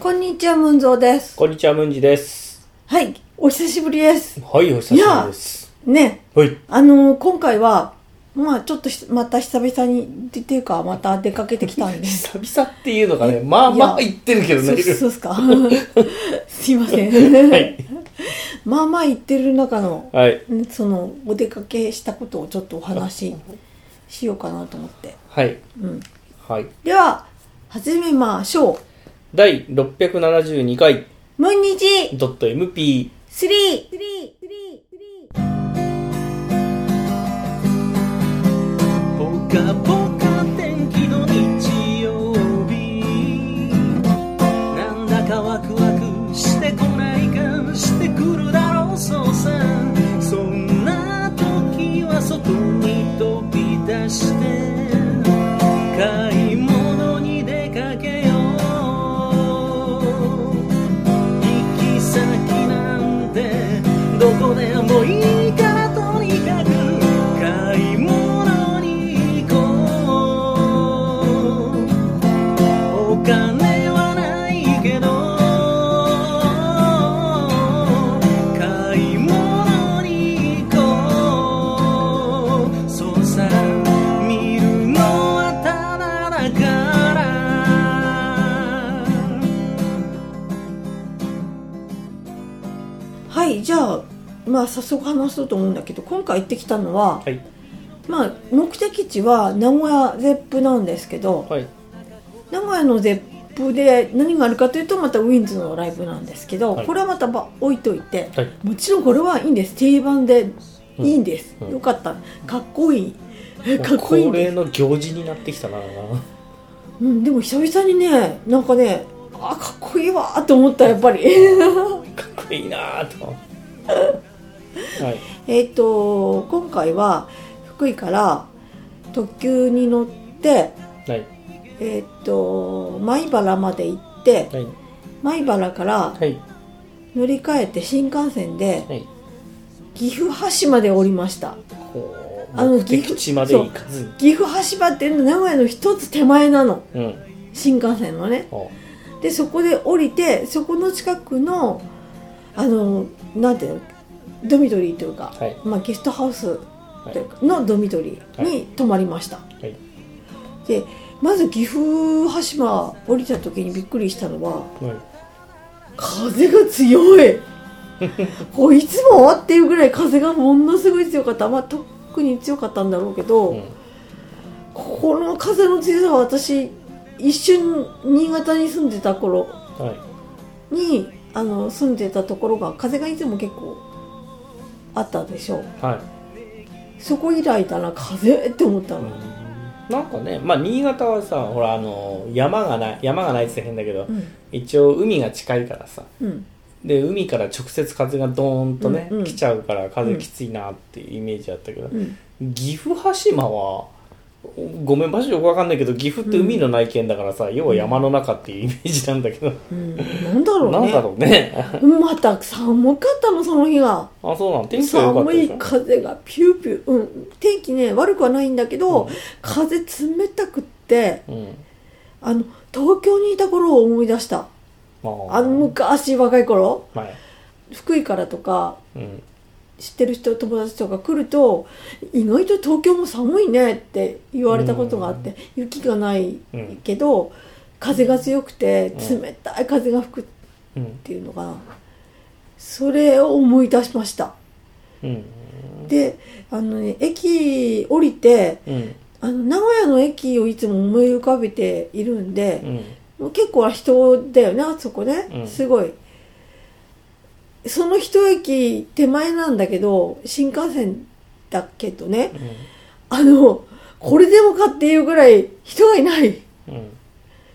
こんにちは、ムンゾーです。こんにちは、ムンジです。はい、お久しぶりです。はい、お久しぶりです。ね、はい。あのー今回は、まあちょっとしまた久々に、っていうか、また出かけてきたんです。久々っていうのがね、まあまあ言ってるけどね。そうそうっすか。すいません。はい。まあまあ言ってる中の、はい。その、お出かけしたことをちょっとお話ししようかなと思って。はい。うん。はい。では、始めましょう。第672回、ムンニジドット MP。3! ぽかぽかまあ早速話そうと思うんだけど、今回行ってきたのは、はい。まあ目的地は名古屋ゼップなんですけど、はい。名古屋のゼップで何があるかというとまたウィンズのライブなんですけど、はいこれはまたば置いといて、はい。もちろんこれはいいんです定番でいいんです、うんよかったかっこいいかっこいいん恒例の行事になってきたな。うん、でも久々にねなんかねあかっこいいわと思ったやっぱり かっこいいなぁと。はい。えっと今回は福井から特急に乗ってはい。えっと米原まで行ってはい。米原からはい。乗り換えて新幹線ではい。岐阜羽島で降りましたあの目的地まで行かずに。岐阜羽島っていうのは名古屋の一つ手前なのうん。新幹線のねおでそこで降りてそこの近くのあのなんていうの？ドミトリーというか、はいまあ、ゲストハウスというかのドミトリーに泊まりました、はい。でまず岐阜羽島降りた時にびっくりしたのははい。風が強い こういつもっていうぐらい風がものすごい強かったまあ特に強かったんだろうけど、うん。この風の強さは私一瞬新潟に住んでた頃はい。にあの住んでたところが風がいつも結構あったでしょう。はい。そこ以来だな風？って思ったの、なんかね、まあ、新潟はさ、ほら、あの、山がない、山がないって変だけど、うん。一応海が近いからさ、うん。で、海から直接風がドーンとね、うんうん。来ちゃうから風きついなっていうイメージあったけど、うん。岐阜羽島は、ごめん、場所よくわかんないけど、岐阜って海の内見だからさ、要は山の中っていうイメージなんだけど、うん、なんだろうね。なんだろうね。また寒かったのその日があ、そうなん、天気が良かった寒い。風がピューピュー、うん、天気ね悪くはないんだけど、うん。風冷たくってうん。あの東京にいた頃を思い出した。まあの昔若い頃。はい。福井からとかうん。知ってる人友達とか来ると意外と東京も寒いねって言われたことがあって、雪がないけど、風が強くてうん冷たい風が吹くっうん。ていうのがそれを思い出しましたうん。であのね駅降りてうん。あの名古屋の駅をいつも思い浮かべているんでう、ん。もう結構人だよねあそこね、うんすごいその一駅手前なんだけど新幹線だけどね。あのこれでもかっていうぐらい人がいない。うん。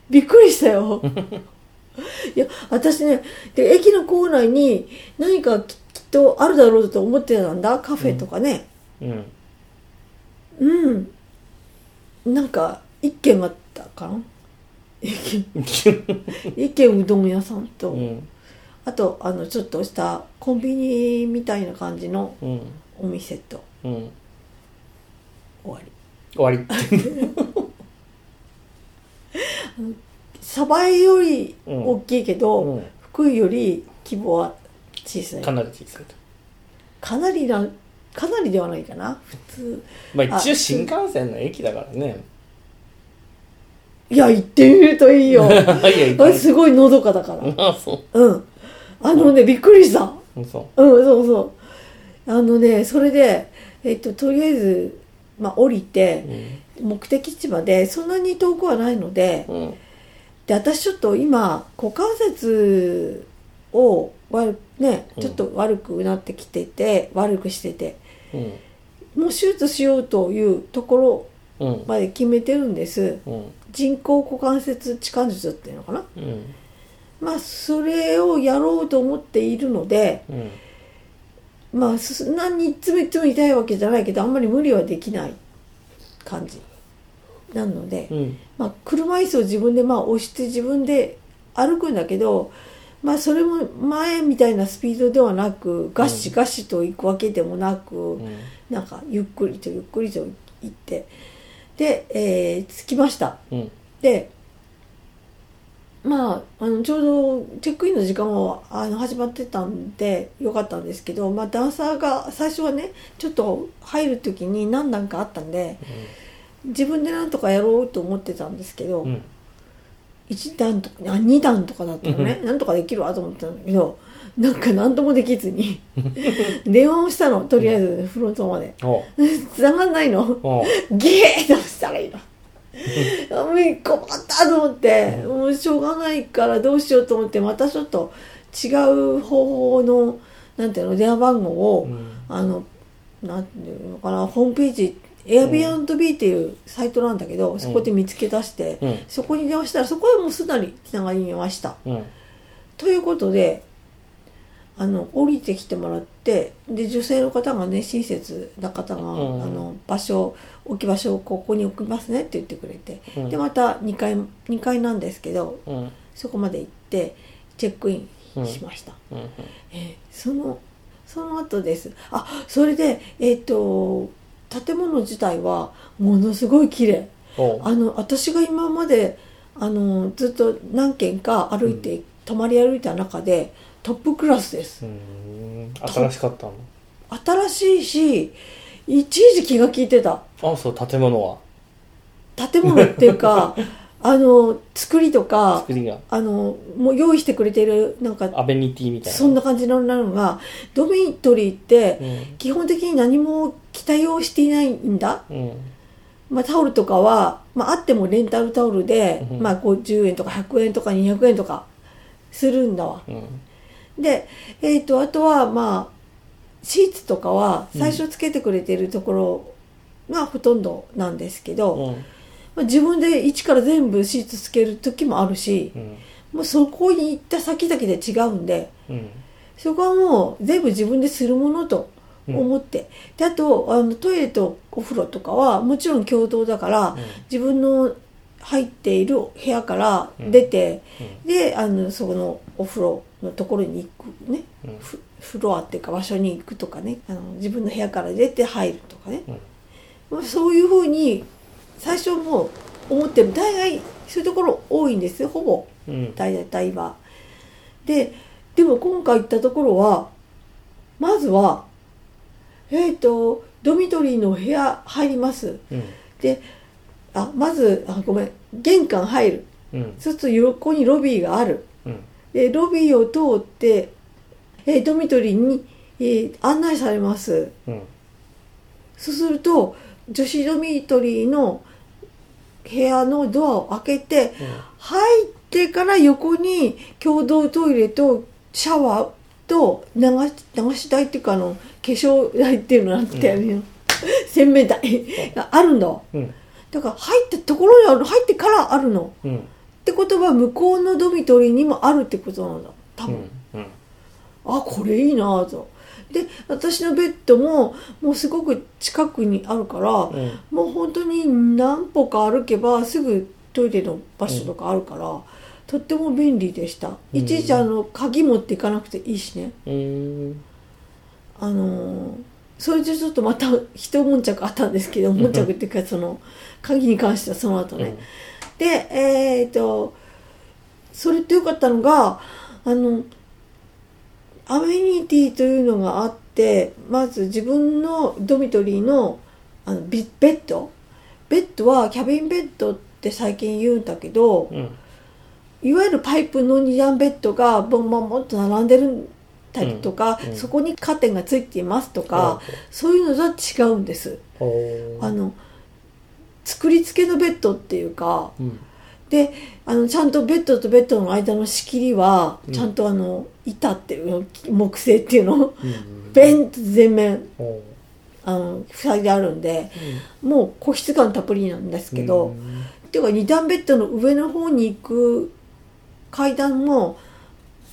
びっくりしたよ。いや私ねで駅の構内に何かききっとあるだろうと思ってたんだ。カフェとかね。うん。うん、なんか一軒あったかな？一軒。一軒うどん屋さんと、うん。あとあのちょっとしたコンビニみたいな感じのうん。お店とうん。終わり。終わり。鯖江より大きいけど、うん。福井より規模は小さい。かなり小さいと。かなりなかなりではないかな。普通。まあ一応新幹線の駅だからね。いや行ってみるといいよ。いあすごいのどかだから。あそう。うんあのねびっくりした。そうんそうそう。あのねそれでえっととりあえずまあ降りうてうん。目的地までそんなに遠くはないのでうん。で私ちょっと今股関節を悪ねうん。ちょっと悪くなってきてて、悪くしててうん。もう手術しようというところうん。まで決めてるんです。うん。人工股関節置換術っていうのかな？うんまあそれをやろうと思っているのでうん。まあそんなにいつもいつも痛いわけじゃないけどあんまり無理はできない感じ。なので、うん。まあ、車椅子を自分でまあ押して自分で歩くんだけど、まあ、それも前みたいなスピードではなくガシガシと行くわけでもなく、うん。なんかゆっくりとゆっくりと行ってで、えー着きました。うん。でまああのちょうどチェックインの時間はあの始まってたんでよかったんですけど、まあ、ダンサーが最初はねちょっと入る時に何段かあったんで自分でなんとかやろうと思ってたんですけど、うん。1段とかあ2段とかだったらね、なんとかできるわと思ってたんだけどなんか何ともできずに 電話をしたのとりあえずフロントまで。繋が んないの。ゲーどうしたらいいの。もう困ったと思って。もうしょうがないからどうしようと思って。またちょっと違う方法のなんていうの電話番号を、うん。あのなんていうのかなホームページ Airbnb っていうサイトなんだけど、そこで見つけ出して、うん。そこに電話したらそこへもうすなりつながりました。うん。ということであの降りてきてもらってで女性の方がね親切な方が、うん。あの場所置き場所をここに置きますねって言ってくれて、うん。でまた2階2階なんですけどうん。そこまで行ってチェックインしました、うんえーそのその後です。あそれでえっ、と建物自体はものすごい綺麗。あの私が今まであのずっと何軒か歩いて、泊まり歩いた中でトップクラスです。うん。新しかったの？新しいしいちいち気が利いてたあそう建物は。建物っていうか あの作りとか作りが。あのもう用意してくれてるなんかアベニティみたいな。そんな感じのなのがドミトリーってうん。基本的に何も期待をしていないんだ。うん。まあ、タオルとかは、まあ、あってもレンタルタオルで、うん。まあ、50円とか100円とか200円とかするんだわ。うん。で、えっ、と、あとは、まあ、シーツとかは最初つけてくれてるところがほとんどなんですけど、うん。まあ、自分で一から全部シーツつける時もあるし、うん。もうそこに行った先々で違うんで、うん。そこはもう全部自分でするものと思って、であとあのトイレとお風呂とかはもちろん共同だから、自分の入っている部屋から出て、であのそこのお風呂のところに行くね、うん。フフロアっていうか場所に行くとかね。あの自分の部屋から出て入るとかね、まあそういうふうに最初もう思ってる大概そういうところ多いんですよほぼ。うん。大体は。ででも今回行ったところはまずはえっ、とドミトリーの部屋入ります。うん。であまずあごめん玄関入る。うん。そうすると横にロビーがある。うん。でロビーを通って、えードミトリーに、えー案内されます。うん。そうすると女子ドミトリーの部屋のドアを開けて入ってから横に共同トイレとシャワーと流し流し台っていうかあの化粧台っていうのなん てや るの、洗面台があるんだわうん。だから入ったところにある入ってからあるの。うん。ってことは向こうのドミトリーにもあるってことなんだ多分、うん。あこれいいなぁとで私のベッドももうすごく近くにあるから、うん。もう本当に何歩か歩けばすぐトイレの場所とかあるから、とっても便利でした。いちいちあの鍵持っていかなくていいしね。うん。あのーそれでちょっとまた一悶着あったんですけど悶着っていうかその鍵に関してはその後ね、でえっ、とそれってよかったのがあのアメニティというのがあってまず自分のドミトリーのあのビベッド。ベッドはキャビンベッドって最近言うんだけどうん。いわゆるパイプの2段ベッドがボンボンボンと並んでるたりとか、うん。うん。そこにカーテンがついていますとか、そういうのとは違うんです。あの作り付けのベッドっていうかうん。であのちゃんとベッドとベッドの間の仕切りはうん。ちゃんとあの板っていうの木製っていうの。うんベンと全面。あの塞いであるんでもう個室感たっぷりなんですけど、うんっていうか二段ベッドの上の方に行く階段も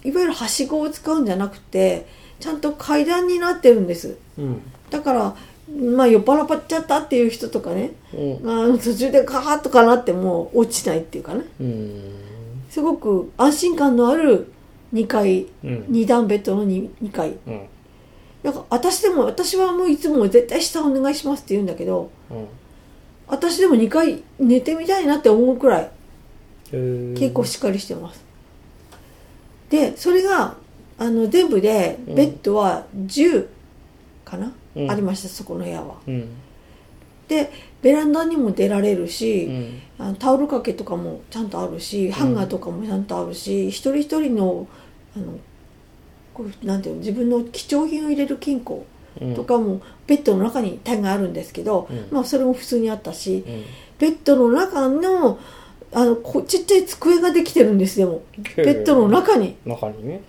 いわゆるはしごを使うんじゃなくてちゃんと階段になってるんです。うん。だからまあ酔っ払っちゃったっていう人とかねう。んあの途中でガーッとかなっても落ちないっていうかね。うん。すごく安心感のある2階うん。二段ベッドの 2, 2階うん。なんか私でも私はもういつも絶対下お願いしますって言うんだけどうん。私でも2回寝てみたいなって思うくらい結構しっかりしてます。でそれがあの全部でうん。ベッドは10かな、うん。ありましたそこの部屋は。うん。でベランダにも出られるうし、ん。あのタオル掛けとかもちゃんとあるし、ハンガーとかもちゃんとあるし一人一人のあのこうなんていうの自分の貴重品を入れる金庫うん。とかもベッドの中にタイがあるんですけど、うん。まあそれも普通にあったしうん。ベッドの中のあのこちっちゃい机ができてるんですでも。ベッドの中に。中にね。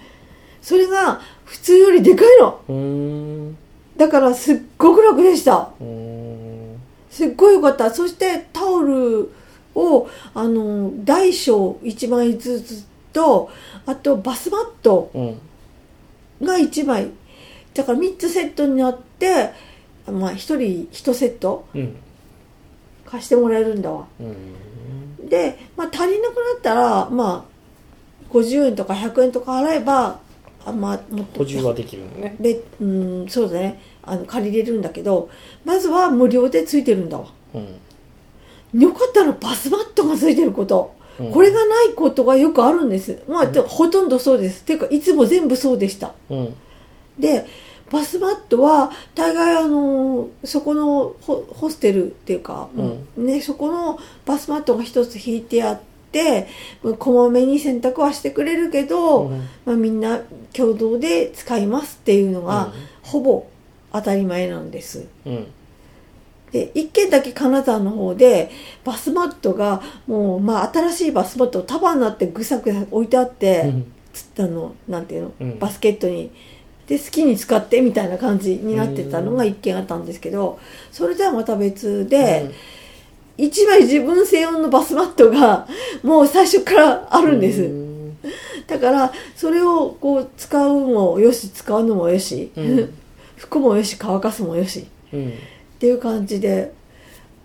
それが普通よりでかいの。だからすっごく楽でした。すっごい良かった。そしてタオルをあの大小1枚ずつとあとバスマットうん。が1枚。だから3つセットになってまあ1人1セットうん。貸してもらえるんだわ。うん。で、まあ、足りなくなったらまあ50円とか100円とか払えばあまあもっと。補充はできるのね。でうんそうだね。あの借りれるんだけどまずは無料でついてるんだわ。うん。よかったらバスマットがついてること、うんこれがないことがよくあるんです。まあ、でほとんどそうです。っていうかいつも全部そうでした。うん。でバスマットは大概あのそこのホホステルっていうか、うん。ね、そこのバスマットが一つ引いてあってこまめに洗濯はしてくれるけど、うん。まあ、みんな共同で使いますっていうのが、うん。ほぼ当たり前なんです。うんで一軒だけ金沢の方でバスマットがもうまあ新しいバスマットを束になってぐさぐさ置いてあって、うん。つあのなんていうの、うん。バスケットに。で好きに使ってみたいな感じになってたのが一軒あったんですけどそれとはまた別で、一枚自分専用のバスマットがもう最初からあるんです、うん。だからそれをこう使うもよし使うのもよし、うん。服もよし乾かすもよし。うんっていう感じで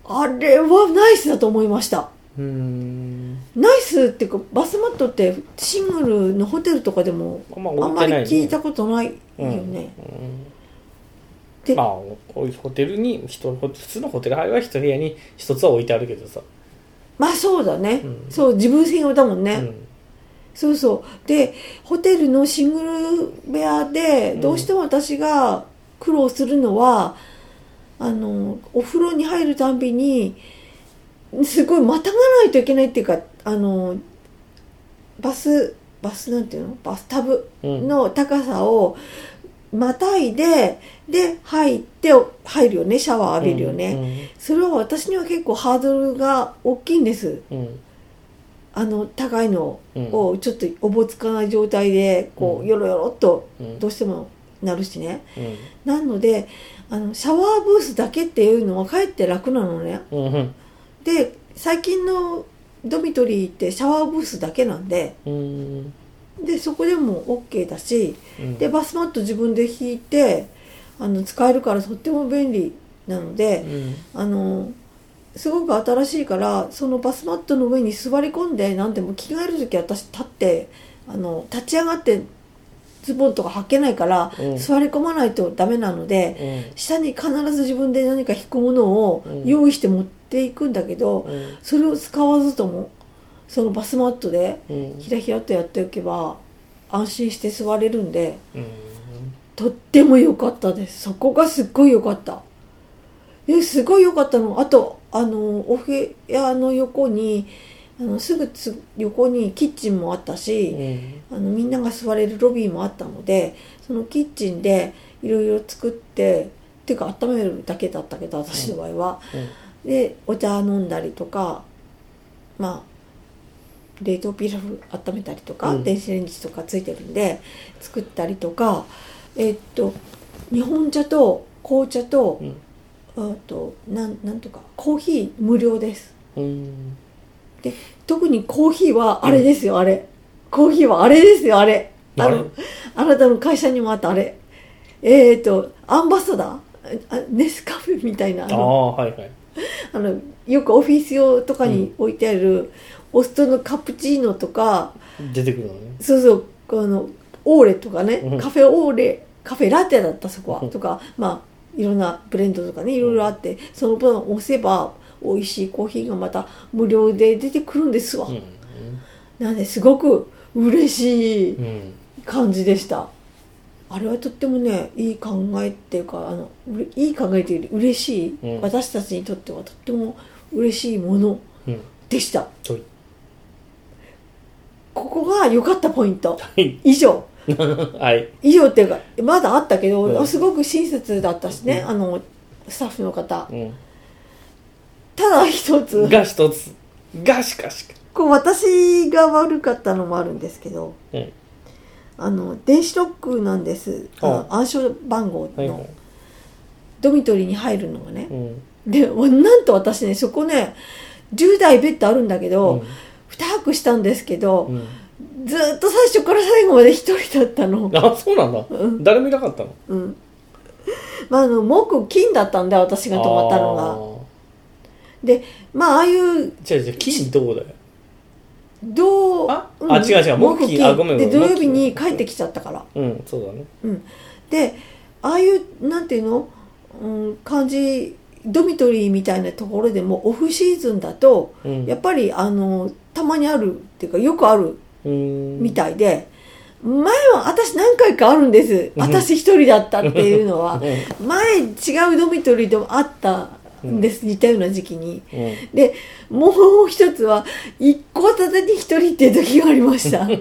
あれはナイスだと思いました。うん。ナイスっていうかバスマットってシングルのホテルとかでもあんまり聞いたことないようん。ね、うん。でまあおホテルに人普通のホテル入は一部屋に一つは置いてあるけどさ。まあそうだね、うん。そう自分専用だもんね、うん。そうそう。でホテルのシングル部屋でうん。どうしても私が苦労するのは、あのお風呂に入るたんびにすごいまたがないといけないっていうかあのバスバスなんていうの？バスタブうん。の高さをまたいでで入って入るよね。シャワー浴びるよね、それは私には結構ハードルが大きいんです。うん。うんあの高いのうん。をちょっとおぼつかない状態でこううん。よろよろっとうん。どうしてもなるしね。うん。なのであのシャワーブースだけっていうのはかえって楽なのね。うんうん。で最近のドミトリーってシャワーブースだけなんで。うん。でそこでも OK だしうん。でバスマット自分で引いてあの使えるからとっても便利なのでうん。あのすごく新しいからそのバスマットの上に座り込んで何でも着替える時私立ってあの立ち上がってズボンとか履けないから、うん。座り込まないとダメなので、うん。下に必ず自分で何か引くものをうん。用意して持っていくんだけど、うん。それを使わずともそのバスマットでうん。ひらひらとやっておけば安心して座れるんでうん。とっても良かったです。そこがすっごい良かった。ですごい良かったの。あとあのお部屋の横にあのすぐつ横にキッチンもあったし、うん。あのみんなが座れるロビーもあったのでそのキッチンでいろいろ作ってっていうか温めるだけだったけど私の場合は、でお茶飲んだりとかまあ冷凍ピラフ温めたりとか、うん。電子レンジとかついてるんで作ったりとかえっと日本茶と紅茶と、うん。あとなんなんとかコーヒー無料です。うん特にコーヒーはあれですよ、あれ。コーヒーはあれですよあれ。あのあなたの会社にもあったあれ。えっ、とアンバサダー？あネスカフェみたいなああの。あはいはい。あのよくオフィス用とかに置いてある、オストのカプチーノとか出てくるのね。そうそうあのオーレとかね、うん。カフェオーレカフェラテだったそこは、うん。とかまあいろんなブレンドとかねいろいろあって、その分押せば美味しいコーヒーがまた無料で出てくるんですわ、うん。なんですごく嬉しいうん感じでした。あれはとってもねいい考えっていうかあのいい考えというより嬉しい、うん。私たちにとってはとっても嬉しいものうん。でした。はい。ここが良かったポイント。はい。以上。はい。以上っていうかまだあったけど、うん。すごく親切だったしね、うん。あのスタッフの方。うんただ一つ。が一つ。がしかしか。こう私が悪かったのもあるんですけどうん。あの電子ロックなんです、あの暗証番号はいはい。のドミトリーに入るのがね、うん。でなんと私ねそこね10台ベッドあるんだけど、2泊したんですけど、うん。ずーっと最初から最後まで一人だったの。あそうなんだ。うん。誰もいなかったの？うん。まああの木金だったんで私が泊まったのがでまあああいう違う違う金どこだよ？どうあ？うん。あ違う違う木金あごめんごめん。で土曜日に帰ってきちゃったから。うんそうだね。うん。でああいうなんていうの、うん、感じドミトリーみたいなところでもオフシーズンだとうん。やっぱりあのたまにあるっていうかよくあるうん。みたいで、前は私何回かあるんです。うん。私一人だったっていうのは。うん。前違うドミトリーでもあったん。です、似たような時期に。うん。でもう一つは一戸建てに一人っていう時がありました。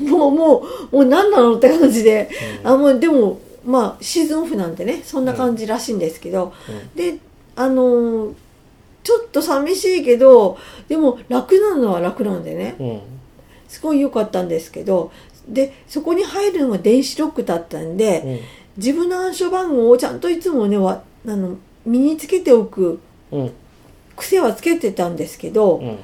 もうもうもう何なのって感じで、あもうでもまあシーズンオフなんでねそんな感じらしいんですけど、であのーちょっと寂しいけどでも楽なのは楽なんでね。うんうん。すごい良かったんですけど。でそこに入るのが電子ロックだったんで、うん自分の暗証番号をちゃんといつもねわあの身につけておくうん。癖はつけてたんですけど、うん。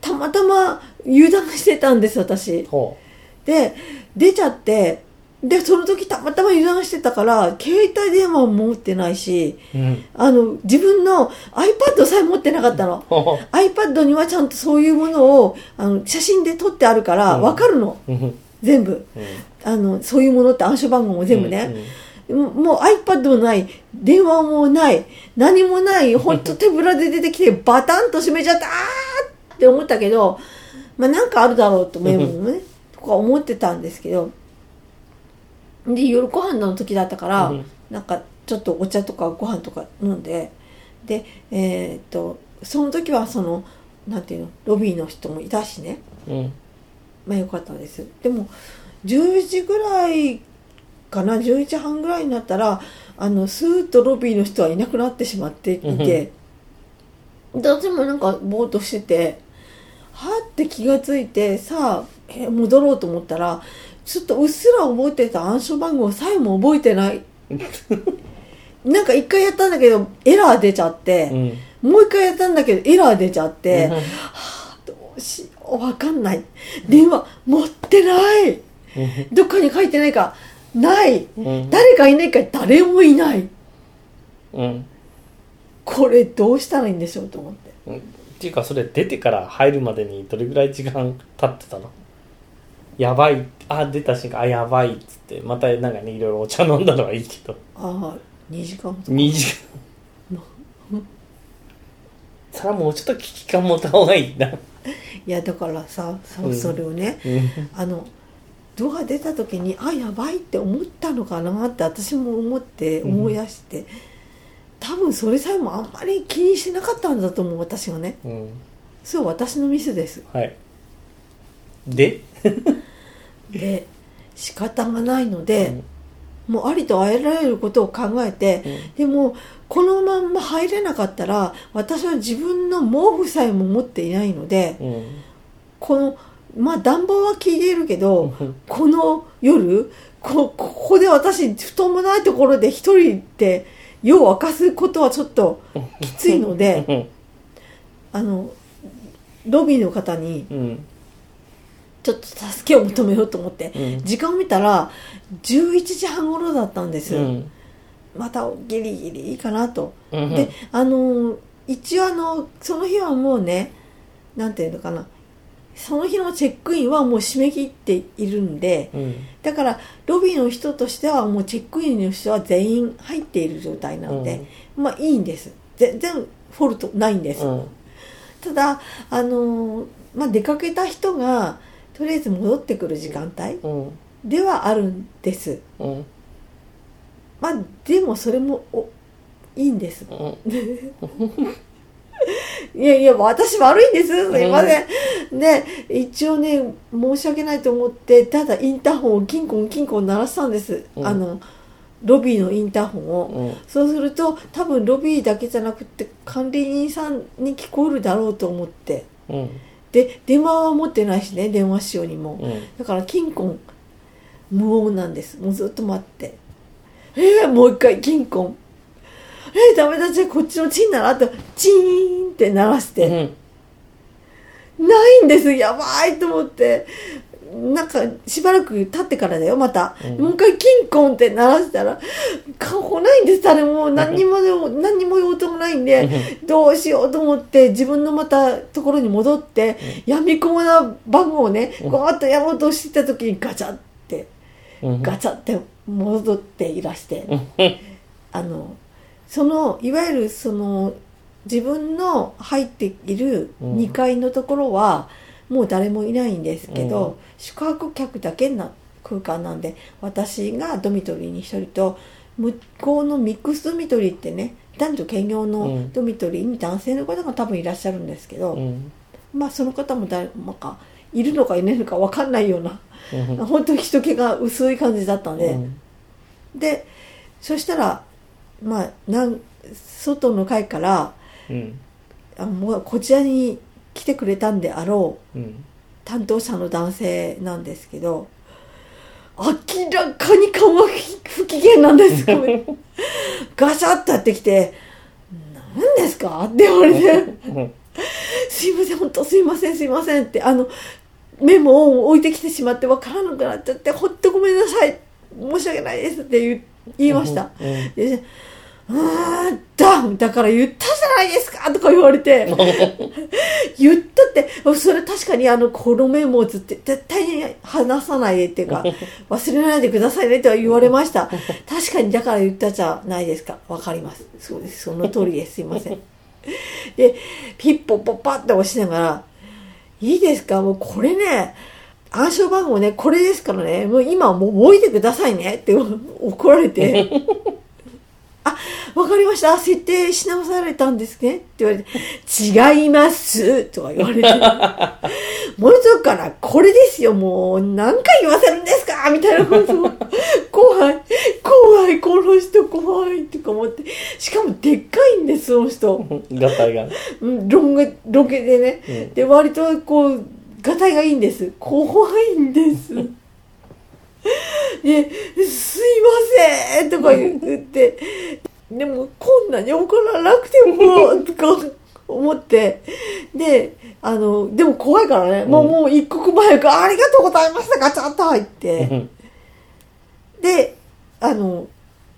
たまたま油断してたんです私。ほで出ちゃってでその時たまたま油断してたから携帯電話も持ってないしううん。あの自分の iPad さえ持ってなかったの。ほ iPad にはちゃんとそういうものをあの写真で撮ってあるからうん。分かるの、ううん。全部。うん。あのそういうものって暗証番号も全部ね、うんもう iPad もない。電話もない。何もない。本当手ぶらで出てきて バタンと閉めちゃったって思ったけどまあなんかあるだろうとメモもね。とか思ってたんですけど。で夜ご飯の時だったから、うん。なんかちょっとお茶とかご飯とか飲んで。でえーっとその時はそのなんていうのロビーの人もいたしね。うん。まあよかったです。でも10時ぐらいかな11時半ぐらいになったらあのスーッとロビーの人はいなくなってしまっていて。で私もなんかぼーっとしててはって気がついてさあえ戻ろうと思ったらちょっとうっすら覚えてた暗証番号さえも覚えてない。なんか一回やったんだけどエラー出ちゃって、うん。もう一回やったんだけどエラー出ちゃって、うん。どうしようわかんない。電話持ってない。どっかに書いてないかない。うん。誰かいないか誰もいない。うん。これどうしたらいいんでしょうと思って。うんっていうかそれ出てから入るまでにどれぐらい時間経ってたの？やばい。あ出た瞬間あやばいっつって。またなんかねいろいろお茶飲んだのはいいけど。ああ2時間とか。2時それはもうちょっと危機感持った方がいいな。いやだからさそれをね、うん。あのドア出た時にあやばいって思ったのかなって私も思ってうん。思い出して、多分それさえもあんまり気にしてなかったんだと思う私がね。うん。そう私のミスです。はい。で、で仕方がないので、もうありとあらゆることを考えて、でもこのまんま入れなかったら私は自分の毛布さえも持っていないのでうん。このまあ暖房は効いているけど、うんこの夜こここで私布団もないところで一人で夜を明かすことはちょっときついのでうん。あのロビーの方にうん。ちょっと助けを求めようと思って、うん時間を見たら11時半頃だったんです、うん。またギリギリいいかなと、うん。であの一応あのその日はもうねなんていうのかなその日のチェックインはもう締め切っているんでうん。だからロビーの人としてはもうチェックインの人は全員入っている状態なので、まあいいんです全然フォルトないんです、うん。ただあのまあ出かけた人がとりあえず戻ってくる時間帯うん。ではあるんですうん。まあでもそれもおいいんですうん。いやいや私悪いんです。すいません、で一応ね申し訳ないと思ってただインターホンをキンコンキンコン鳴らしたんです、うん。あのロビーのインターホンを、うん。そうすると多分ロビーだけじゃなくて管理人さんに聞こえるだろうと思って。うん。で電話は持ってないしね電話しようにも、うん。だからキンコン無音なんです。もうずっと待って。えー、もう一回キンコンえー、ダメだじゃあこっちのチンなら？あとチーンって鳴らして、うん。ないんです。やばいと思って。なんかしばらく経ってからだよまた、うん。もう一回キンコンって鳴らしたら。顔ないんです誰も。何にも 何にも用途もないんで。どうしようと思って自分のまたところに戻ってやみこもな番号をねうん。ゴーッとやろうとしてた時にガチャって。うん。ガチャって戻っていらして。うん。あのそのいわゆるその自分の入っているうん2階のところはもう誰もいないんですけど、うん宿泊客だけな空間なんで私がドミトリーに1人と向こうのミックスドミトリーってね男女兼業のうんドミトリーに男性の方が多分いらっしゃるんですけど、うん。まあその方も誰もかいるのかいないのか分かんないようなうん。本当に人気が薄い感じだったんで。うん。でそしたらまあなん外の階からうん。あもうこちらに来てくれたんであろううん。担当者の男性なんですけど明らかに顔が不機嫌なんです ガシャッとやってきて「何ですか?」って言われてうん。「すいません本当すいませんすいません」ってあのメモを置いてきてしまって分からなくなっちゃって「ほっとごめんなさい申し訳ないです」って言いました。うん。で「あーだだから言ったじゃないですか」とか言われて。言ったってそれ確かにあのこのメモをずって絶対に話さないでっていうか 忘れないでくださいねとは言われました。確かにだから言ったじゃないですか。わかります。そうです。その通りです。すいません。でピッポッポッパって押しながら「いいですか？もうこれね暗証番号ねこれですからね。もう今はもう覚えてくださいね」って怒られて あ、わかりました。設定し直されたんですね。って言われて、違います。とか言われて、もう一度から、これですよ。もう、何回言わせるんですかみたいなことを、怖い、怖い、この人怖い、とか思って。しかも、でっかいんです、その人。ガタイが。うんロン毛、ロケでね。うんで、割と、こう、がたいがいいんです。怖いんです。で、すいませんとか言って、でもこんなに怒らなくても、とか思って、で、あの、でも怖いからね、もう、うん。もう一刻も早く、ありがとうございました、ガチャッと入って、で、あの、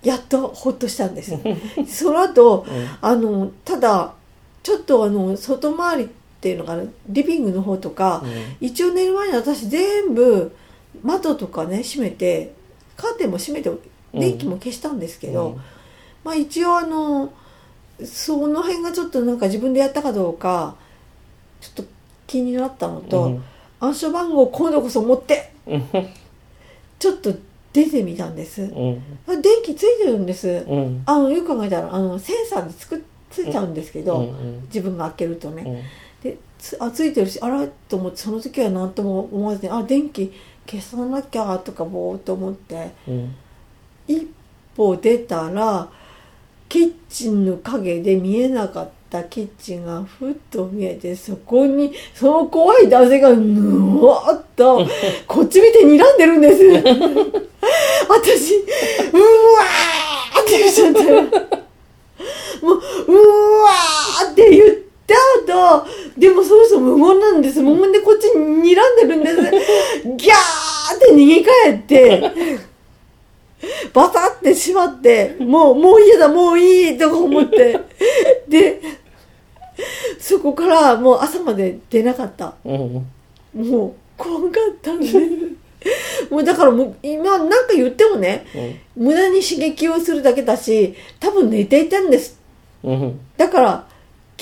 やっとほっとしたんです。その後、あの、ただ、ちょっとあの、外回りっていうのかな、リビングの方とか、一応寝る前に私全部窓とかね閉めてカーテンも閉めて電気も消したんですけど、まあ一応あのその辺がちょっとなんか自分でやったかどうかちょっと気になったのと、うん。暗証番号今度こそ持ってうん。ちょっと出てみたんです。うん。あ電気ついてるんです。うん。あのよく考えたらあのセンサーでつくついちゃうんですけど、うん。自分が開けるとね、うん。でつあついてるしあらと思ってその時は何とも思わずにあ電気消さなきゃとかぼーっと思って。うん。一歩出たらキッチンの影で見えなかったキッチンがふっと見えてそこにその怖い男性がぬわーっとこっち見て睨んでるんです。私うわーって言っちゃって。もううわーって言った後でもそろそろ無言なんです無言でこっちに睨んでるんですギャーって逃げ帰ってバタってしまって、もう、もう嫌だ、もういいとか思って。で、そこからもう朝まで出なかった。うんもう、怖かったんで。もうだからもう、今なんか言ってもね、うん無駄に刺激をするだけだし、多分寝ていたんです。うんだから、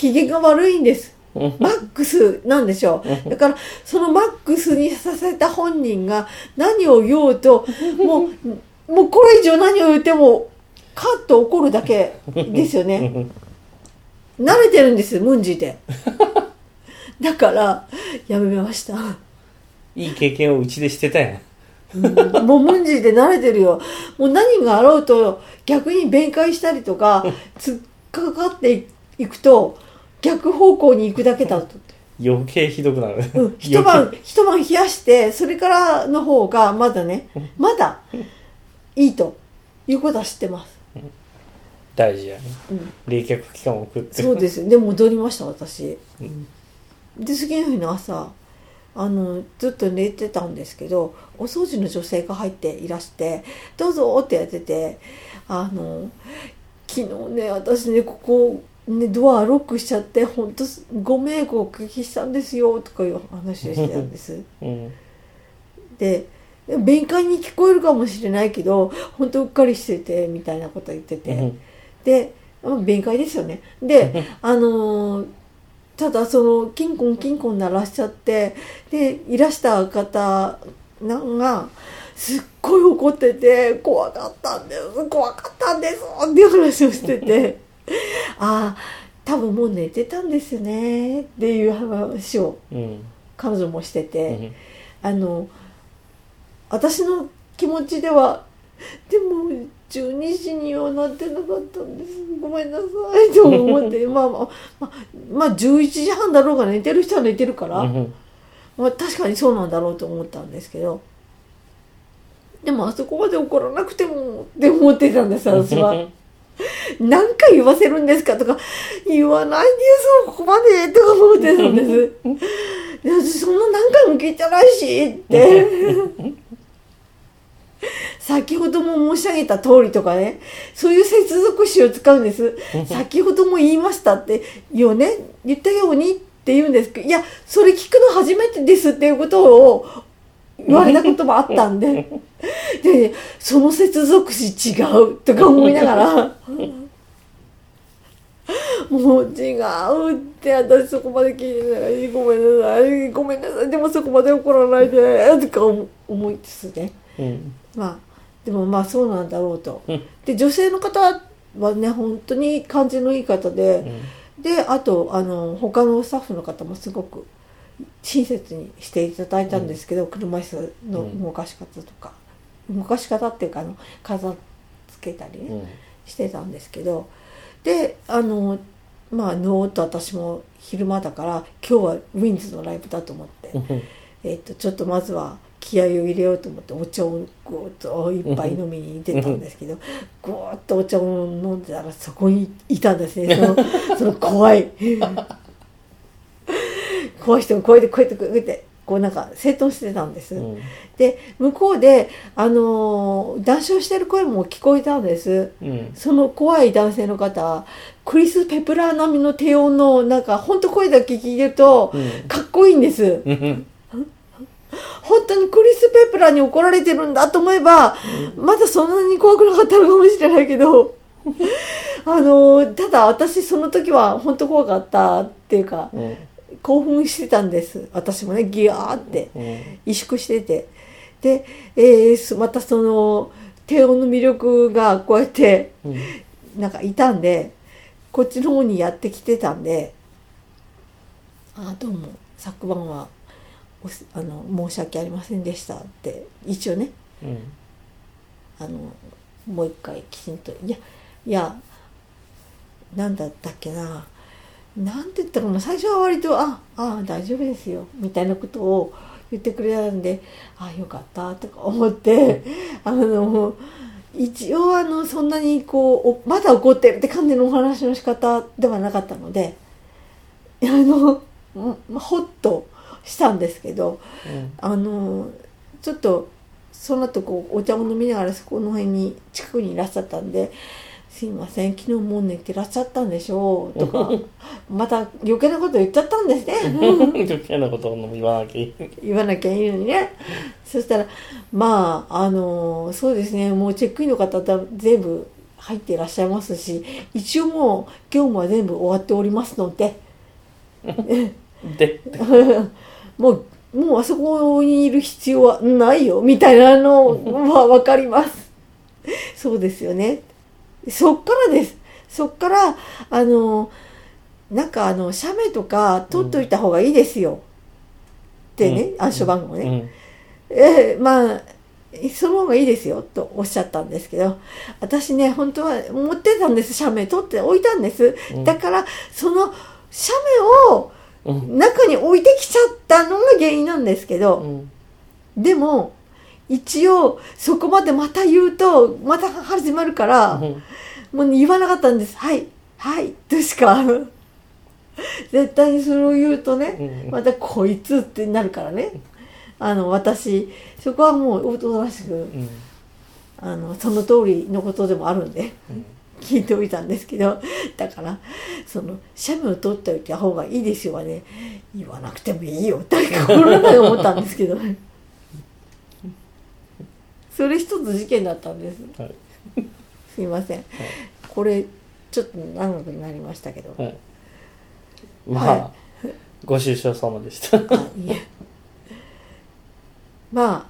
機嫌が悪いんです。うんマックスなんでしょう。だから、そのマックスにさせた本人が何を言おうと、もう、もうこれ以上何を言っても、カッと怒るだけですよね。慣れてるんです、ムンジーで。だから、やめました。いい経験をうちでしてたやんうんもうムンジーで慣れてるよ。もう何があろうと、逆に弁解したりとか、突っかかっていくと、逆方向に行くだけだと。余計ひどくなる、うん、一晩、一晩冷やして、それからの方がまだね、まだいいということは知ってます。大事やねうん、冷却期間を送ってそうです。で、戻りました、私。うんで、次の日の朝、あの、ずっと寝てたんですけど、お掃除の女性が入っていらして、どうぞってやってて、あの、昨日ね、私ね、ここ、ね、ドアロックしちゃって、本当ご迷惑をおかけしたんですよ、とかいう話をしてたんです。うん。で弁解に聞こえるかもしれないけど本当うっかりしててみたいなこと言ってて、うん。でまあ弁解ですよね。で あのーただそのキンコンキンコン鳴らしちゃってでいらした方なんがすっごい怒ってて怖かったんです怖かったんですっていう話をしてて ああ多分もう寝てたんですねっていう話をうん彼女もしてて。うんあの私の気持ちではでも12時にはなってなかったんですごめんなさいと思ってまあまあまあ、まあ、11時半だろうが寝てる人は寝てるから、うんまあ、確かにそうなんだろうと思ったんですけどでもあそこまで怒らなくてもって思ってたんです私は。何回言わせるんですかとか言わないでよそこまでとか思ってたんです。で私そんな何回も聞いてないしって。先ほども申し上げた通りとかね、そういう接続詞を使うんです。先ほども言いましたって、よね、言ったようにって言うんですけど、いや、それ聞くの初めてですっていうことを言われたこともあったんで、で、その接続詞違うとか思いながら、もう違うって私そこまで聞いてない。ごめんなさい。ごめんなさいでもそこまで怒らないで。とか思いつつね。うん。まあでもまあそうなんだろうと。うん。で女性の方はね本当に感じのいい方で、であとあの他のスタッフの方もすごく親切にしていただいたんですけど、車椅子の動かし方とか、動かし方っていうかあの飾付けたりね、うん。してたんですけど。であのまあノーと私も昼間だから今日はウィンズのライブだと思って、うん。えっとちょっとまずは気合を入れようと思ってお茶をぐーっと一杯飲みに出たんですけどぐーっとお茶を飲んでたらそこにいたんですね。そのその怖い怖い人がこうやってこうやってこうやってこうなんか整頓してたんです。うんで向こうであのー談笑してる声も聞こえたんです。うんその怖い男性の方クリス・ペプラー並みの低音のなんか本当声だけ聞いてるとうんかっこいいんです。うん本当にクリス・ペプラーに怒られてるんだと思えば、まだそんなに怖くなかったのかもしれないけど、あのただ私その時は本当怖かったっていうかうん興奮してたんです。私もねギヤーってうん。萎縮してて。で、えーすまたその低音の魅力がこうやってうん。なんかいたんでこっちの方にやってきてたんで「あどうも昨晩はあの申し訳ありませんでした」って一応ねうん。あのもう一回きちんと「いやいやなんだったっけななんて言ったかな最初は割と「ああ大丈夫ですよ」みたいなことを言ってくれたんで「あよかった」とか思って あの一応あのそんなにこうおまだ怒ってるって感じのお話の仕方ではなかったのであのまほっとしたんですけどうん。あのちょっとその後こうお茶を飲みながらそこの辺に近くにいらっしゃったんで「すいません昨日もう寝てらっしゃったんでしょう」とか また余計なこと言っちゃったんですね 余計なことを言わなきゃいい言わなきゃいいのにねそしたらまああのそうですねもうチェックインの方だ全部入っていらっしゃいますし一応もう業務は全部終わっておりますので でもう、もうあそこにいる必要はないよ、みたいなのはわかります。そうですよね。そっからです。そっから、あの、なんかあの、写メとか取っといた方がいいですよ。ってね、うん暗証番号ね。うんえーまあ、その方がいいですよ、とおっしゃったんですけど、私ね、本当は持ってたんです、写メ取って置いたんです。うんだから、その写メを、うん中に置いてきちゃったのが原因なんですけうど、んでも一応そこまでまた言うとまた始まるから、うん。もう言わなかったんです「はいはい」としか。絶対にそれを言うとね、うん。また「こいつ」ってなるからね。あの私そこはもうおとなしくうん。あのその通りのことでもあるんで。うん。聞いておいたんですけどだからその写メを撮っておいた方がいいですよはね言わなくてもいいよって心の中で思ったんですけど。ねそれ一つ事件だったんです。はい。すいません。これちょっと長くなりましたけど。はい。まあ、はご愁傷様でした。あいえ。まあ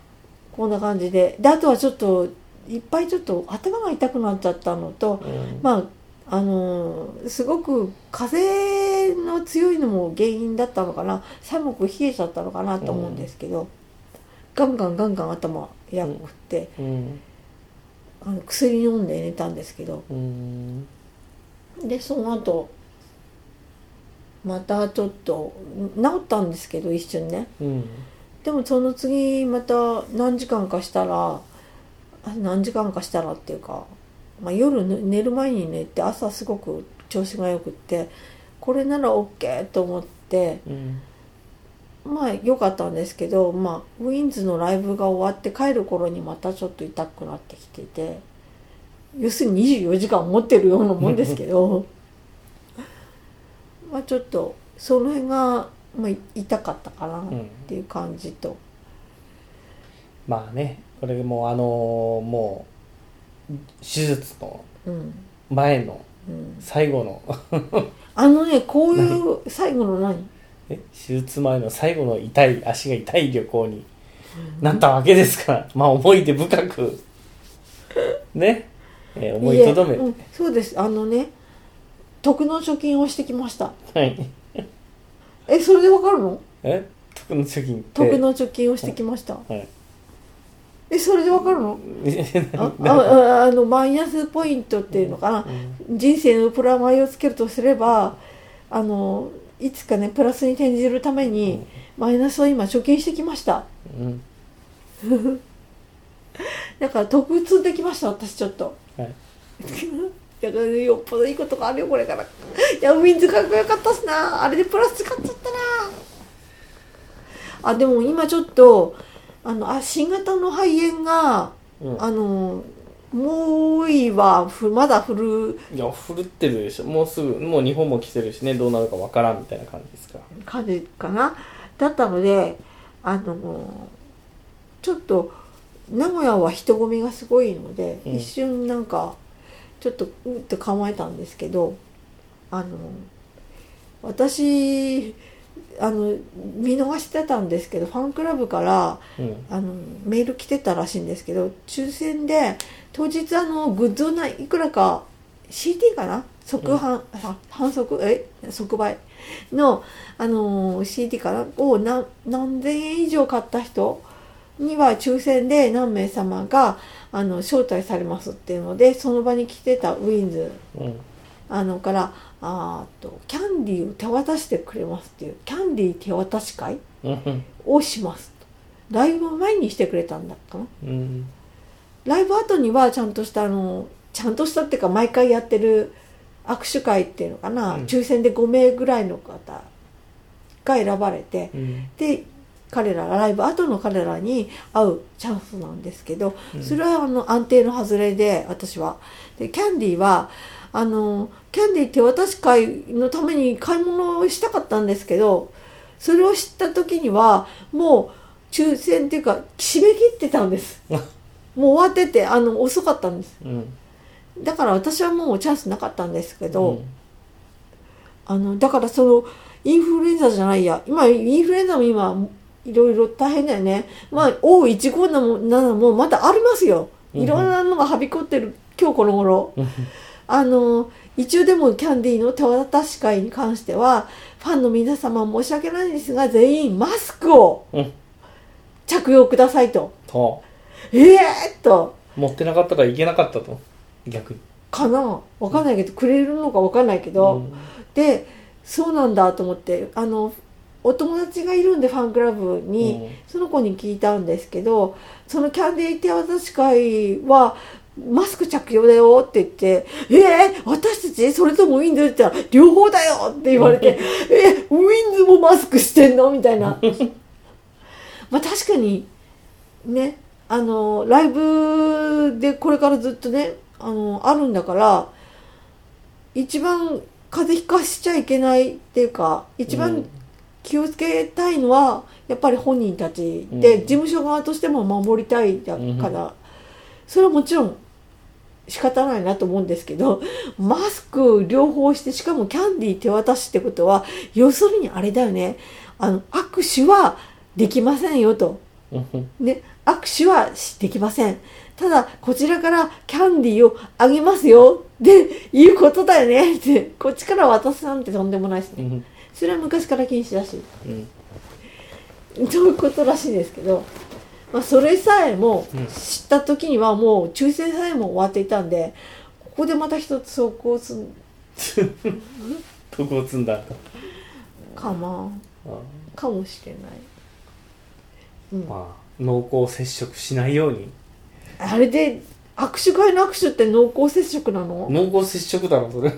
こんな感じで。であとはちょっといっぱいちょっと頭が痛くなっちゃったのとうん。まああのーすごく風の強いのも原因だったのかな。寒く冷えちゃったのかなと思うんですけど、ガンガンガンガン頭やくって、うん。あの薬飲んで寝たんですけど。うん。でその後またちょっと治ったんですけど一瞬ね。うん。でもその次また何時間かしたらあ何時間かしたらっていうか、まあ、夜ぬ寝る前に寝て朝すごく調子がよくってこれなら OK と思ってうんまあ良かったんですけど、まあ、ウィンズのライブが終わって帰る頃にまたちょっと痛くなってきてて要するに24時間持ってるようなもんですけど まあちょっとその辺が、まあ、痛かったかなっていう感じと。まあねこれもあのもう手術のうん。前のうん、最後の。あのねこういう最後の何？え手術前の最後の痛い足が痛い旅行になったわけですか。ら、まあ思い出深く。ね、えー思いとどめいえうんそうです。あのね徳の貯金をしてきました。はい。えそれでわかるの？え徳の貯金って。徳の貯金をしてきました。はい。えそれでわかるの？あなあああのマイナスポイントっていうのかな、人生のプラマイをつけるとすればあのいつかねプラスに転じるために、マイナスを今貯金してきました。うん。だから得積んできました私ちょっと。はい。だからよっぽどいいことがあるよこれから。いやウィンズかっこよかったっすな。あれでプラス使っちゃったな。あでも今ちょっとあのあ新型の肺炎がうん。あのもういいはふまだフルいや振るってるでしょ。もうすぐもう日本も来てるしね。どうなるかわからんみたいな感じですか。ら感じかな。だったのであのちょっと名古屋は人混みがすごいので、うん。一瞬なんかちょっとうって構えたんですけどあの私あの見逃してたんですけどファンクラブからうん。あのメール来てたらしいんですけど抽選で当日あのグッズをないくらか CD かな？即販、あ反則？え？即売？のあの CD かな？を何何千円以上買った人には抽選で何名様があの招待されますっていうのでその場に来てたウィンズ。うん。あのからあーとキャンディーを手渡してくれますっていうキャンディー手渡し会うん。をしますと。ライブ前にしてくれたんだかな。うん。ライブ後にはちゃんとしたあのちゃんとしたっていうか毎回やってる握手会っていうのかな、うん。抽選で5名ぐらいの方が選ばれてうん。で彼らライブ後の彼らに会うチャンスなんですけどうん。それはあの安定の外れで私は。でキャンディーはあのキャンディー手渡し会のために買い物をしたかったんですけどそれを知った時にはもう抽選っていうか締め切ってたんです。もう終わっててあの遅かったんです。うん。だから私はもうチャンスなかったんですけど、うん。あのだからそのインフルエンザじゃないや。今インフルエンザも今いろいろ大変だよね。まあ O157 もまだありますよ。いろんなのがはびこってる今日この頃。うん。あの一応でもキャンディーの手渡し会に関してはファンの皆様申し訳ないんですが全員マスクをうん。着用くださいと。とええー、と。持ってなかったからいけなかったと。逆に。かな。わかんないけどくれるのかわかんないけど、うん。でそうなんだと思ってあのお友達がいるんでファンクラブに、うん。その子に聞いたんですけどそのキャンディー手渡し会はマスク着用だよって言って「えー、私たちそれともウィンズ?」って言ったら「両方だよ!」って言われて「えウィンズもマスクしてんの?」みたいな まあ確かにねあのライブでこれからずっとねあのあるんだから一番風邪ひかしちゃいけないっていうか一番うん気をつけたいのはやっぱり本人たちで、うん事務所側としても守りたいだから、それはもちろん仕方ないなと思うんですけどマスク両方してしかもキャンディー手渡しってことは要するにあれだよね。あの握手はできませんよと。うんね、握手はしできません。ただ、こちらからキャンディーをあげますよ。っていうことだよね。って、こっちから渡すなんてとんでもないですね。うん。それは昔から禁止だし、うん。そういうことらしいですけど、まあ、それさえもうん。知った時にはもう抽選さえも終わっていたんで、ここでまた一つ走行する徳を積んだ。とかな、あ。かもしれない。うん。まあ濃厚接触しないように。あれで握手会の握手って濃厚接触なの？濃厚接触だろそれ。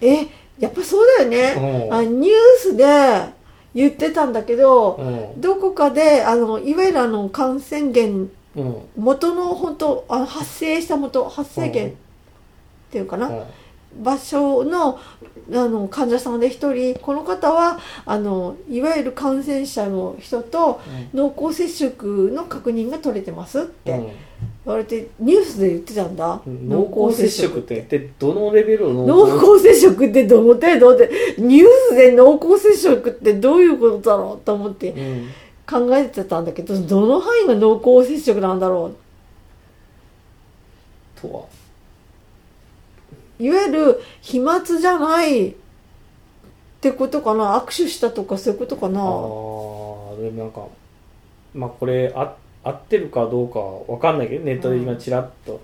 えやっぱそうだよね、うん。あニュースで言ってたんだけど、うん。どこかであのいわゆるあの感染源うん。元の本当あの発生した元発生源うんっていうかな、うん場所のあの患者さんで一人この方はあのいわゆる感染者の人と濃厚接触の確認が取れてますってうん。言われてニュースで言ってたんだ、濃厚接触って。言ってどのレベルの？濃厚接触ってどの程度でニュースで濃厚接触ってどういうことだろうと思ってうん。考えてたんだけどどの範囲が濃厚接触なんだろとは？ういわゆる飛沫じゃないってことかな？握手したとかそういうことかな？ああーでもなんかまあこれあ合ってるかどうかわかんないけどネットで今ちらっと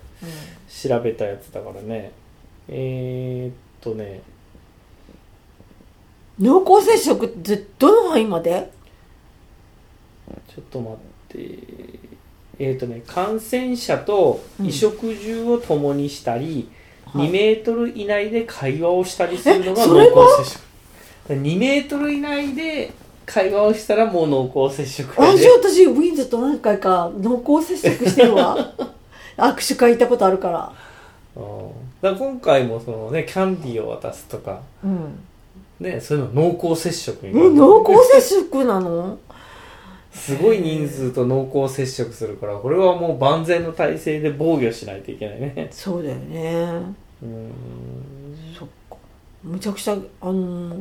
調べたやつだからね、えー、っとね。濃厚接触ってどの範囲まで？ちょっと待って。えー、っとね感染者と衣食住を共にしたり、はい2メートル以内で会話をしたりするのが濃厚接触。2メートル以内で会話をしたらもう濃厚接触。あやでじゃあ私ウィンズと何回か濃厚接触してるわ。握手会行ったことあるから。うん。だから今回もそのねキャンディーを渡すとか。うん。ねそういうの濃厚接触にえ濃厚接触なの？すごい人数と濃厚接触するからこれはもう万全の体制で防御しないといけないね。そうだよね。うん。そっか。むちゃくちゃあの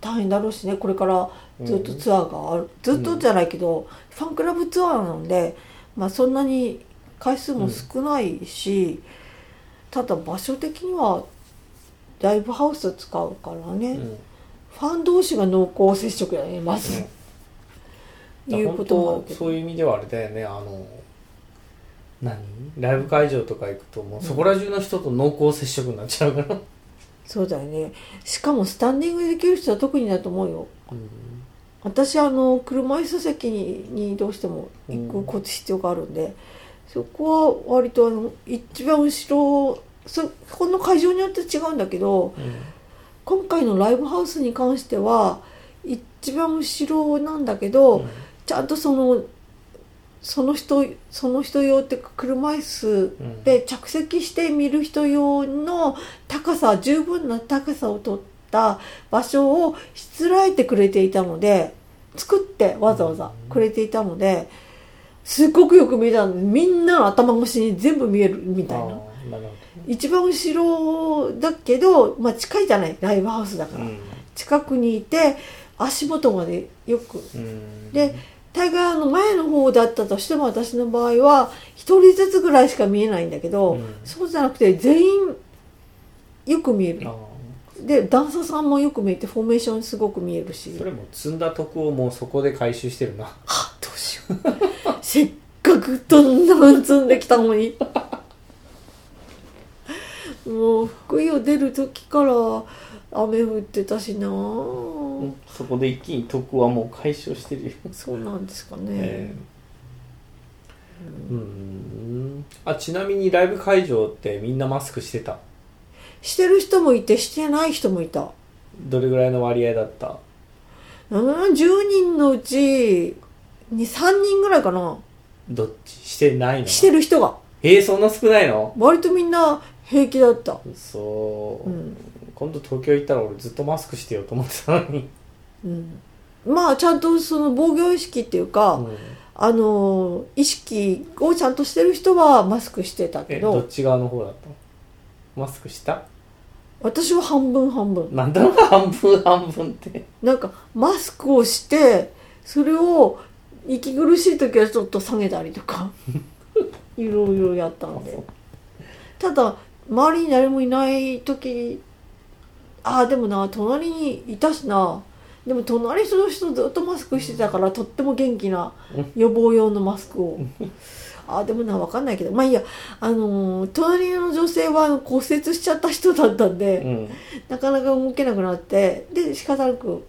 大変だろうしね。これからずっとツアーがある、ずっとじゃないけど、ファンクラブツアーなんで、まあ、そんなに回数も少ないし、ただ場所的にはライブハウス使うからね、うん。ファン同士が濃厚接触だねまず、いう本こともそういう意味ではあれだよね。あの何？ライブ会場とか行くともうそこら中の人と濃厚接触になっちゃうから、そうだよね。しかもスタンディングできる人は特にだと思うよ。うん。私あの車椅子席ににどうしても行うんくこ必要があるんで、そこは割とあの一番後ろそこの会場によって違うんだけど今回のライブハウスに関しては一番後ろなんだけど、ちゃんとそのその人その人用っていうか車椅子うん。で着席して見る人用の高さ十分な高さを取った場所をしつらえてくれていたので作ってわざわざくれていたのですっごくよく見えたのでみんなの頭越しに全部見えるみたいな。一番後ろだけど、まあ、近いじゃない？ライブハウスだから、近くにいて足元までよく。うん。で大概あの前の方だったとしても私の場合は一人ずつぐらいしか見えないんだけど、うん。そうじゃなくて全員よく見える。あでダンサーさんもよく見えてフォーメーションすごく見えるし。ーそれも積んだ徳をもうそこで回収してるな。はあどうしよう。せっかくどんなもん積んできたのに。もう福井を出る時から雨降ってたしなあ、そこで一気に徳はもう解消してるよ。そうなんですかね、えーうん。あちなみにライブ会場ってみんなマスクしてた？してる人もいてしてない人もいた。どれぐらいの割合だった？うん10人のうちに3人ぐらいかな。どっち？してないの？してる人が。えー、そんな少ないの？割とみんな平気だった。そう、うん今度東京行ったら俺ずっとマスクしてようと思ってたのに、うん。まあちゃんとその防御意識っていうか、うん。あの意識をちゃんとしてる人はマスクしてたけえどっどち側の方だった？のマスクした？私は半分半分。なんだろう？半分半分って。なんかマスクをしてそれを息苦しい時はちょっと下げたりとか いろいろやったんで。ただ周りに誰もいない時ああでもな隣にいたしな。でも隣の人ずっとマスクしてたからとっても元気な予防用のマスクを。ああでもな分かんないけど。まあいいやあのー隣の女性は骨折しちゃった人だったんで、うん。なかなか動けなくなってで仕方なく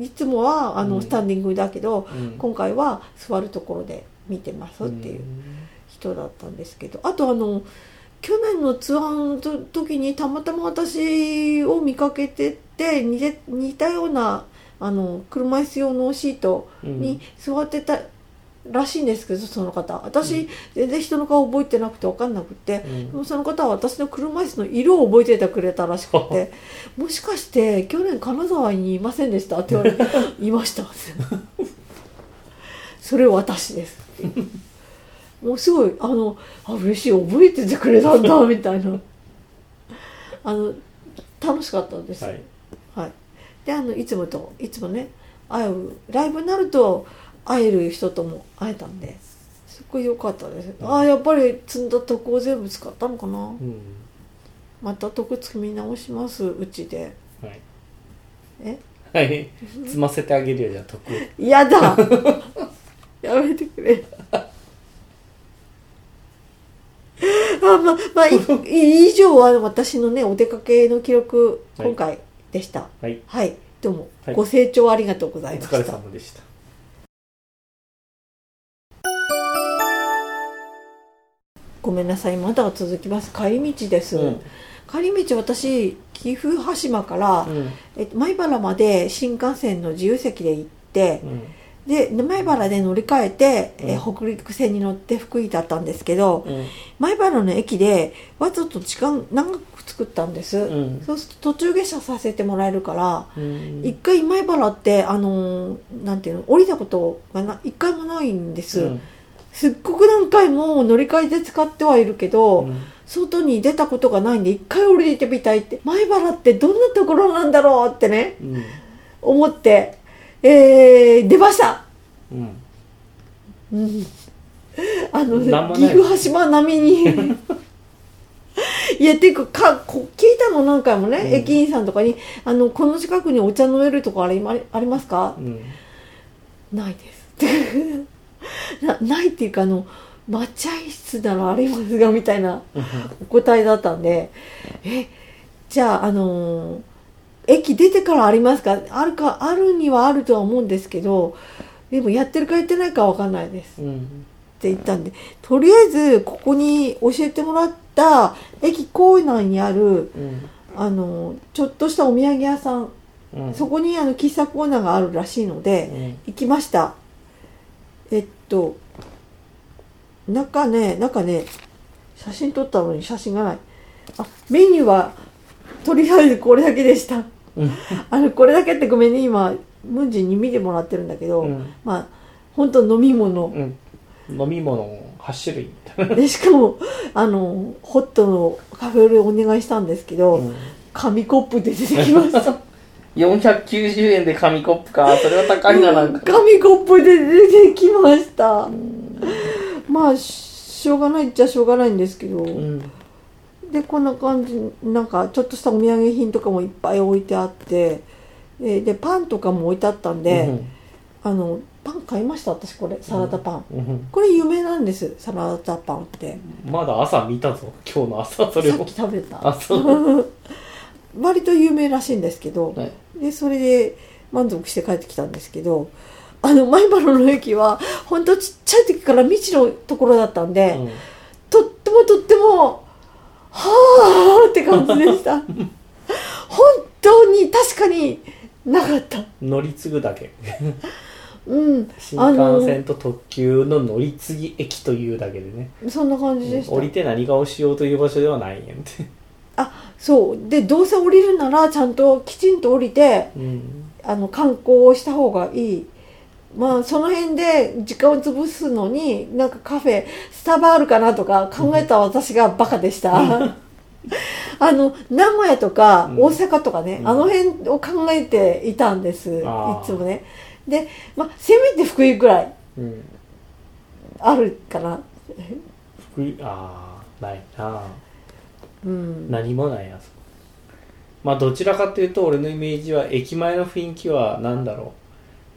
いつもはあの、うん。スタンディングだけどうん。今回は座るところで見てますっていう人だったんですけど。あとあの去年のツアーのと時にたまたま私を見かけてて似て似たようなあの車椅子用のシートに座ってたらしいんですけどその方。私、全然人の顔覚えてなくて分かんなくて、うん。でもその方は私の車椅子の色を覚えててくれたらしくて「もしかして去年金沢にいませんでした?」って言われて「いました」それ私です」もうすごい。あのあ嬉しい。覚えててくれたんだみたいな。あの楽しかったです、はい。はい、であのいつもといつもね会うライブになると会える人とも会えたんですごい良かったです、ああやっぱり積んだ徳を全部使ったのかな、うん。また徳積み直しますうちで。はい。え？はい。積ませてあげるよじゃあ徳嫌だ。やめてくれ あままあい 以上は私のねお出かけの記録はい。今回でした。はい。はい、どうも、はい。ご清聴ありがとうござおいました。疲れ様でした。ごめんなさいまだ続きます。帰り道です、うん。帰り道私岐阜羽島から、うん。え米原まで新幹線の自由席で行ってうんで前原で乗り換えて、え北陸線に乗って福井だったんですけど、うん。前原の駅でわざと時間長く作ったんです、うん。そうすると途中下車させてもらえるから、うん。一回前原ってあのーなんていうの降りたことがな一回もないんです、うん。すっごく何回も乗り換えで使ってはいるけど、うん。外に出たことがないんで一回降りてみたいって前原ってどんなところなんだろうってねうん。思って、えー、出ました、うん。うん、あの岐阜羽島並みに。いやていうかかこ聞いたの何回もね、うん。駅員さんとかにあの「この近くにお茶飲めるとこありまありますか？うん。ないです。なないっていうかあの抹茶室ならありますがみたいなお答えだったんで。えじゃああのー駅出てからありますか？あるかあるにはあるとは思うんですけどでもやってるかやってないかわかんないです。っうん。て言ったんで。とりあえずここに教えてもらった駅構内にあるうん。あのーちょっとしたお土産屋さん。うん。そこにあの喫茶コーナーがあるらしいので、うん。行きました。えっと中ね中ね写真撮ったのに写真がない。あメニューはとりあえずこれだけでした。うん。あのこれだけってごめんね今ムンジンに見てもらってるんだけど、うん。まあ本当飲み物。うん。飲み物8種類。でしかもあのホットのカフェオレお願いしたんですけど、うん。紙コップで出てきました。490円で紙コップか。それは高いななんか。紙コップで出てきました。まあしょうがないっちゃしょうがないんですけど、うんでこんな感じなんかちょっとしたお土産品とかもいっぱい置いてあってででパンとかも置いてあったんで、あのパン買いました私これサラダパン、うんうん。これ有名なんですサラダパンって。まだ朝見たぞ今日の朝それを。さっき食べた。あそう。割と有名らしいんですけど、はい。でそれで満足して帰ってきたんですけどあの前原の駅は本当ちっちゃい時から未知のところだったんで、うん。とってもとってもはあって感じでした。本当に確かになかった。乗り継ぐだけ。うん。新幹線と特急の乗り継ぎ駅というだけでね。そんな感じでした、降りて何かをしようという場所ではないんやんて。あそう。でどうせ降りるならちゃんときちんと降りてうん。あの観光をした方がいいまあその辺で時間を潰すのになんかカフェスタバあるかなとか考えた私がバカでした。あの名古屋とかうん。大阪とかね、うん。あの辺を考えていたんですいあー。つもね。で、まあ、せめて福井ぐらいうん。あるかな。福井ああないな。うん。何もないやつ。まあどちらかというと俺のイメージは駅前の雰囲気は何だろう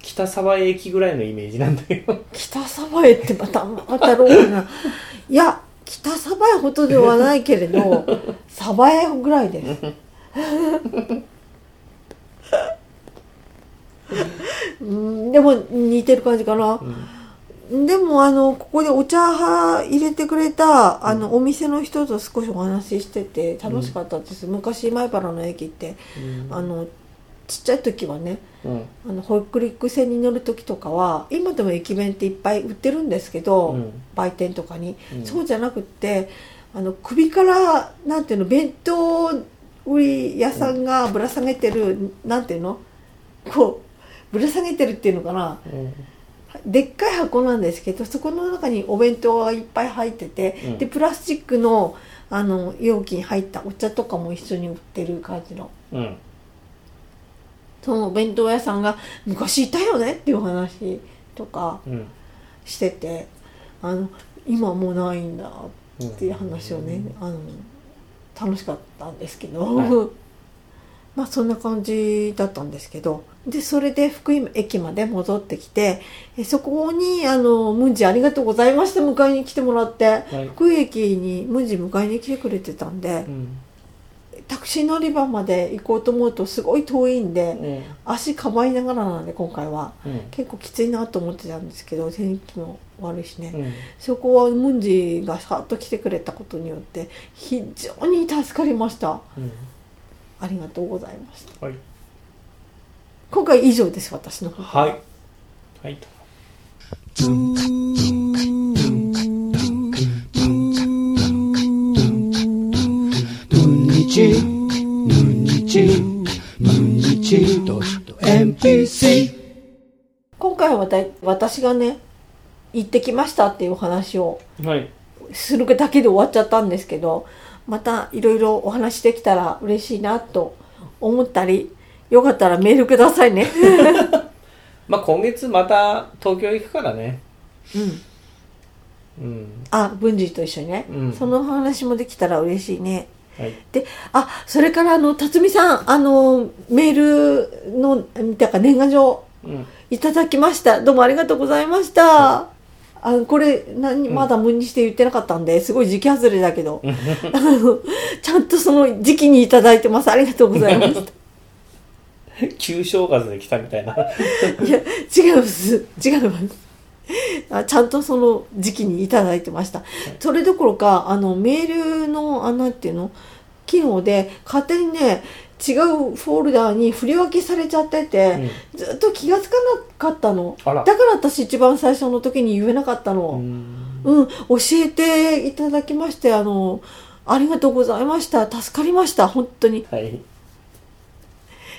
北鯖江駅ぐらいのイメージなんだけど。北鯖江ってまたまたろうな。いや北鯖江ほどではないけれど鯖江ぐらいです。うんでも似てる感じかな。うん。でもあのここでお茶入れてくれたあのお店の人と少しお話ししてて楽しかったです、昔前原の駅ってうん。あのちっちゃい時はねうん。あの北陸線に乗る時とかは今でも駅弁っていっぱい売ってるんですけど、うん。売店とかに、うん。そうじゃなくってあの首からなんていうの弁当売り屋さんがぶら下げてる、なんていうのこうぶら下げてるっていうのかな。うん。でっかい箱なんですけどそこの中にお弁当がいっぱい入ってて、うん。でプラスチックのあの容器に入ったお茶とかも一緒に売ってる感じの。うんそのお弁当屋さんが昔いたよねっていう話とかうんしててあの今もうないんだっていう話をね、あの楽しかったんですけど、はい。まあそんな感じだったんですけど。でそれで福井駅まで戻ってきてえそこにあのムンジありがとうございました迎えに来てもらって、はい。福井駅にムンジ迎えに来てくれてたんで。う、んタクシー乗り場まで行こうと思うとすごい遠いんで、うん。足かばいながらなんで今回は。うん。結構きついなと思ってたんですけど天気も悪いしね、うん。そこはムンジがさっと来てくれたことによって非常に助かりました。うん。ありがとうございました。はい。今回以上です私の方。はい。はい今回は私がね行ってきましたっていうお話をはい。するだけで終わっちゃったんですけどまたいろいろお話できたら嬉しいなと思ったりよかったらメールくださいね。まあ今月また東京行くからね。うん。うん。あ文治と一緒にね、うん。その話もできたら嬉しいねはい。であそれからあの辰巳さんあのメールのだから年賀状。うん。いただきました。どうもありがとうございました。あのこれ何まだ無にして言ってなかったんですごい時期外れだけど。あのちゃんとその時期にいただいてます。ありがとうございました。旧正月で来たみたいな。いや違います。違います。あちゃんとその時期にいただいてました、それどころかあのメールのあなんていうの？機能で勝手にね違うフォルダーに振り分けされちゃってて、ずっと気がつかなかったの。だから私一番最初の時に言えなかったうのん。うん、教えていただきましてあのありがとうございました。助かりました。本当に。はい。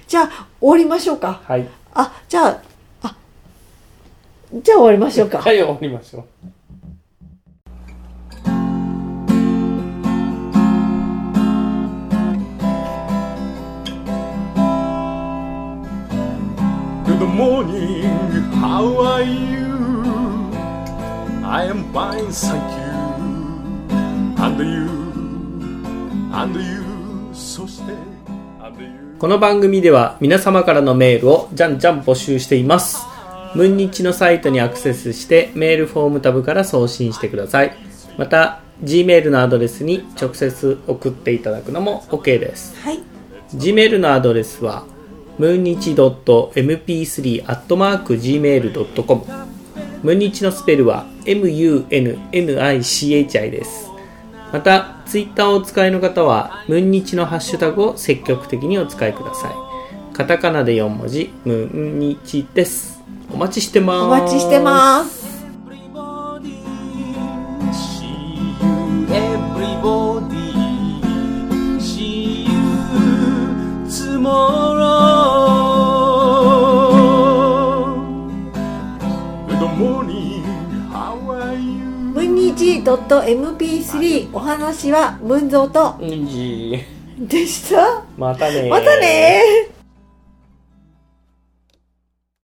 じゃあ終わりましょうか。はい。あじゃああじゃあ終わりましょうかはい終わりましょう Good morning, how are you? I am fine, thank you. And you, and you, そして、and you. この番組では皆様からのメールをじゃんじゃん募集しています。ムンニチのサイトにアクセスしてメールフォームタブから送信してください。また、Gmail のアドレスに直接送っていただくのも OK です。はい Gmail のアドレスは、ムンニチ .mp3-gmail.com ムンニチのスペルは munnichi です。また、ツイッターをお使いの方は、ムンニチのハッシュタグを積極的にお使いください。カタカナで4文字、ムンニチです。お待ちしてます。お待ちしてます。.mp3 お話は文蔵と。でした？またねまたね